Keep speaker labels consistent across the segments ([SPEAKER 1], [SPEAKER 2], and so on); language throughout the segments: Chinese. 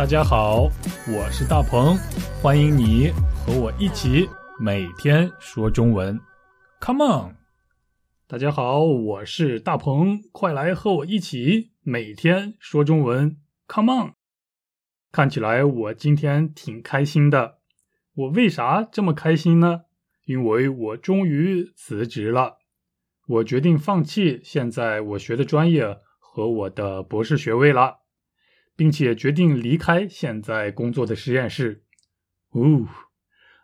[SPEAKER 1] 大家好，我是大鹏，欢迎你和我一起每天说中文。Come on！大家好，我是大鹏，快来和我一起每天说中文。Come on！看起来我今天挺开心的。我为啥这么开心呢？因为我终于辞职了。我决定放弃现在我学的专业和我的博士学位了。并且决定离开现在工作的实验室。哦，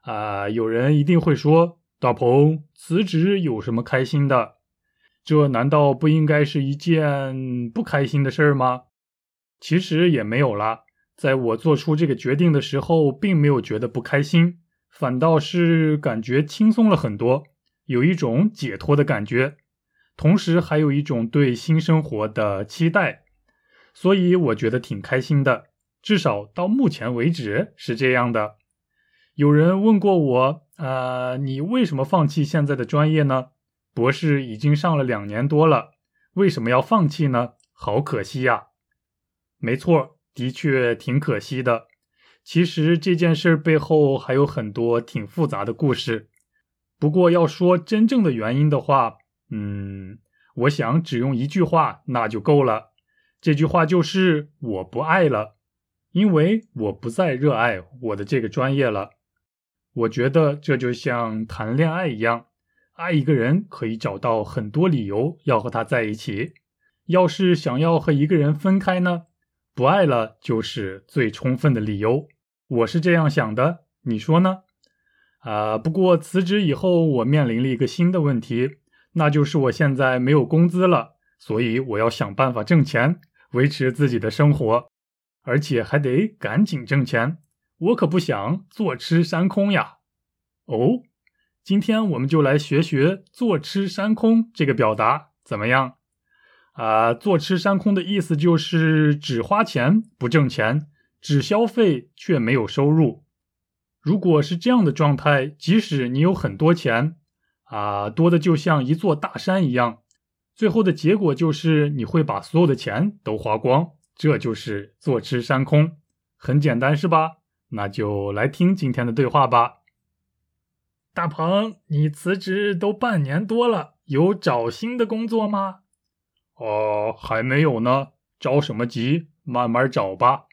[SPEAKER 1] 啊，有人一定会说：“大鹏辞职有什么开心的？这难道不应该是一件不开心的事儿吗？”其实也没有啦，在我做出这个决定的时候，并没有觉得不开心，反倒是感觉轻松了很多，有一种解脱的感觉，同时还有一种对新生活的期待。所以我觉得挺开心的，至少到目前为止是这样的。有人问过我，呃，你为什么放弃现在的专业呢？博士已经上了两年多了，为什么要放弃呢？好可惜呀。没错，的确挺可惜的。其实这件事背后还有很多挺复杂的故事。不过要说真正的原因的话，嗯，我想只用一句话那就够了。这句话就是我不爱了，因为我不再热爱我的这个专业了。我觉得这就像谈恋爱一样，爱一个人可以找到很多理由要和他在一起。要是想要和一个人分开呢？不爱了就是最充分的理由。我是这样想的，你说呢？啊，不过辞职以后，我面临了一个新的问题，那就是我现在没有工资了，所以我要想办法挣钱。维持自己的生活，而且还得赶紧挣钱。我可不想坐吃山空呀！哦，今天我们就来学学“坐吃山空”这个表达，怎么样？啊，“坐吃山空”的意思就是只花钱不挣钱，只消费却没有收入。如果是这样的状态，即使你有很多钱，啊，多的就像一座大山一样。最后的结果就是你会把所有的钱都花光，这就是坐吃山空，很简单是吧？那就来听今天的对话吧。大鹏，你辞职都半年多了，有找新的工作吗？
[SPEAKER 2] 哦，还没有呢，着什么急？慢慢找吧。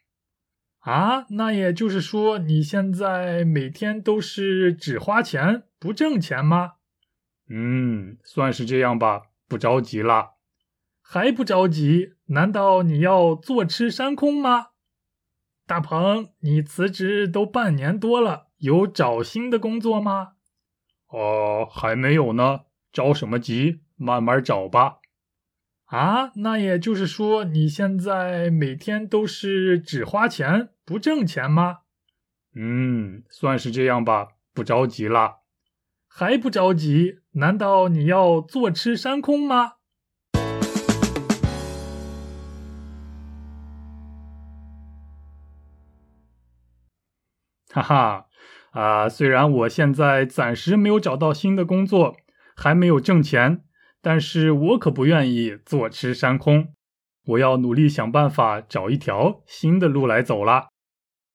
[SPEAKER 1] 啊，那也就是说你现在每天都是只花钱不挣钱吗？
[SPEAKER 2] 嗯，算是这样吧。不着急啦，
[SPEAKER 1] 还不着急？难道你要坐吃山空吗？大鹏，你辞职都半年多了，有找新的工作吗？
[SPEAKER 2] 哦，还没有呢，着什么急？慢慢找吧。
[SPEAKER 1] 啊，那也就是说你现在每天都是只花钱不挣钱吗？
[SPEAKER 2] 嗯，算是这样吧。不着急啦。
[SPEAKER 1] 还不着急？难道你要坐吃山空吗？哈哈，啊，虽然我现在暂时没有找到新的工作，还没有挣钱，但是我可不愿意坐吃山空。我要努力想办法找一条新的路来走了。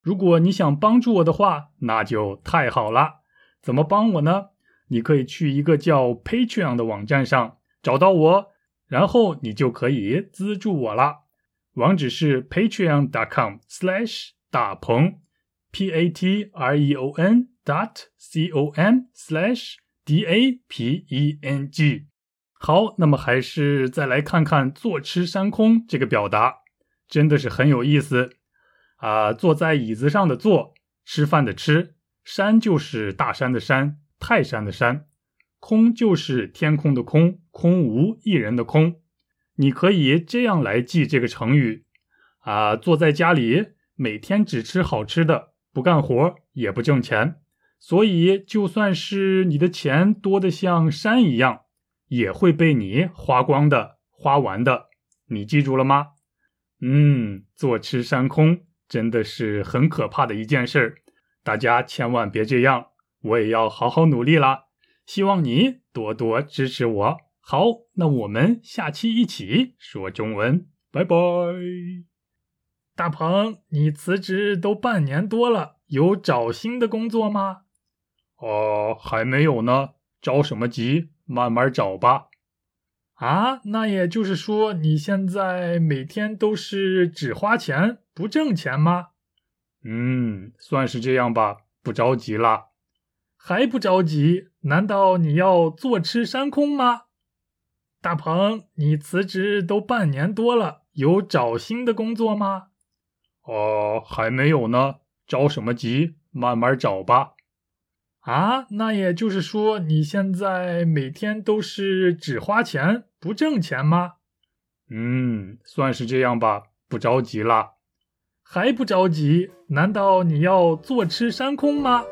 [SPEAKER 1] 如果你想帮助我的话，那就太好了。怎么帮我呢？你可以去一个叫 Patreon 的网站上找到我，然后你就可以资助我了。网址是 patreon.com/slash 大鹏，p a t r e o n dot c o m/slash d a p e n g。好，那么还是再来看看“坐吃山空”这个表达，真的是很有意思啊！坐在椅子上的坐，吃饭的吃，山就是大山的山。泰山的山，空就是天空的空，空无一人的空。你可以这样来记这个成语啊：坐在家里，每天只吃好吃的，不干活也不挣钱，所以就算是你的钱多的像山一样，也会被你花光的，花完的。你记住了吗？嗯，坐吃山空真的是很可怕的一件事儿，大家千万别这样。我也要好好努力啦！希望你多多支持我。好，那我们下期一起说中文，拜拜。大鹏，你辞职都半年多了，有找新的工作吗？
[SPEAKER 2] 哦，还没有呢，着什么急？慢慢找吧。
[SPEAKER 1] 啊，那也就是说你现在每天都是只花钱不挣钱吗？
[SPEAKER 2] 嗯，算是这样吧，不着急啦。
[SPEAKER 1] 还不着急？难道你要坐吃山空吗？大鹏，你辞职都半年多了，有找新的工作吗？
[SPEAKER 2] 哦，还没有呢，着什么急？慢慢找吧。
[SPEAKER 1] 啊，那也就是说你现在每天都是只花钱不挣钱吗？
[SPEAKER 2] 嗯，算是这样吧，不着急啦。
[SPEAKER 1] 还不着急？难道你要坐吃山空吗？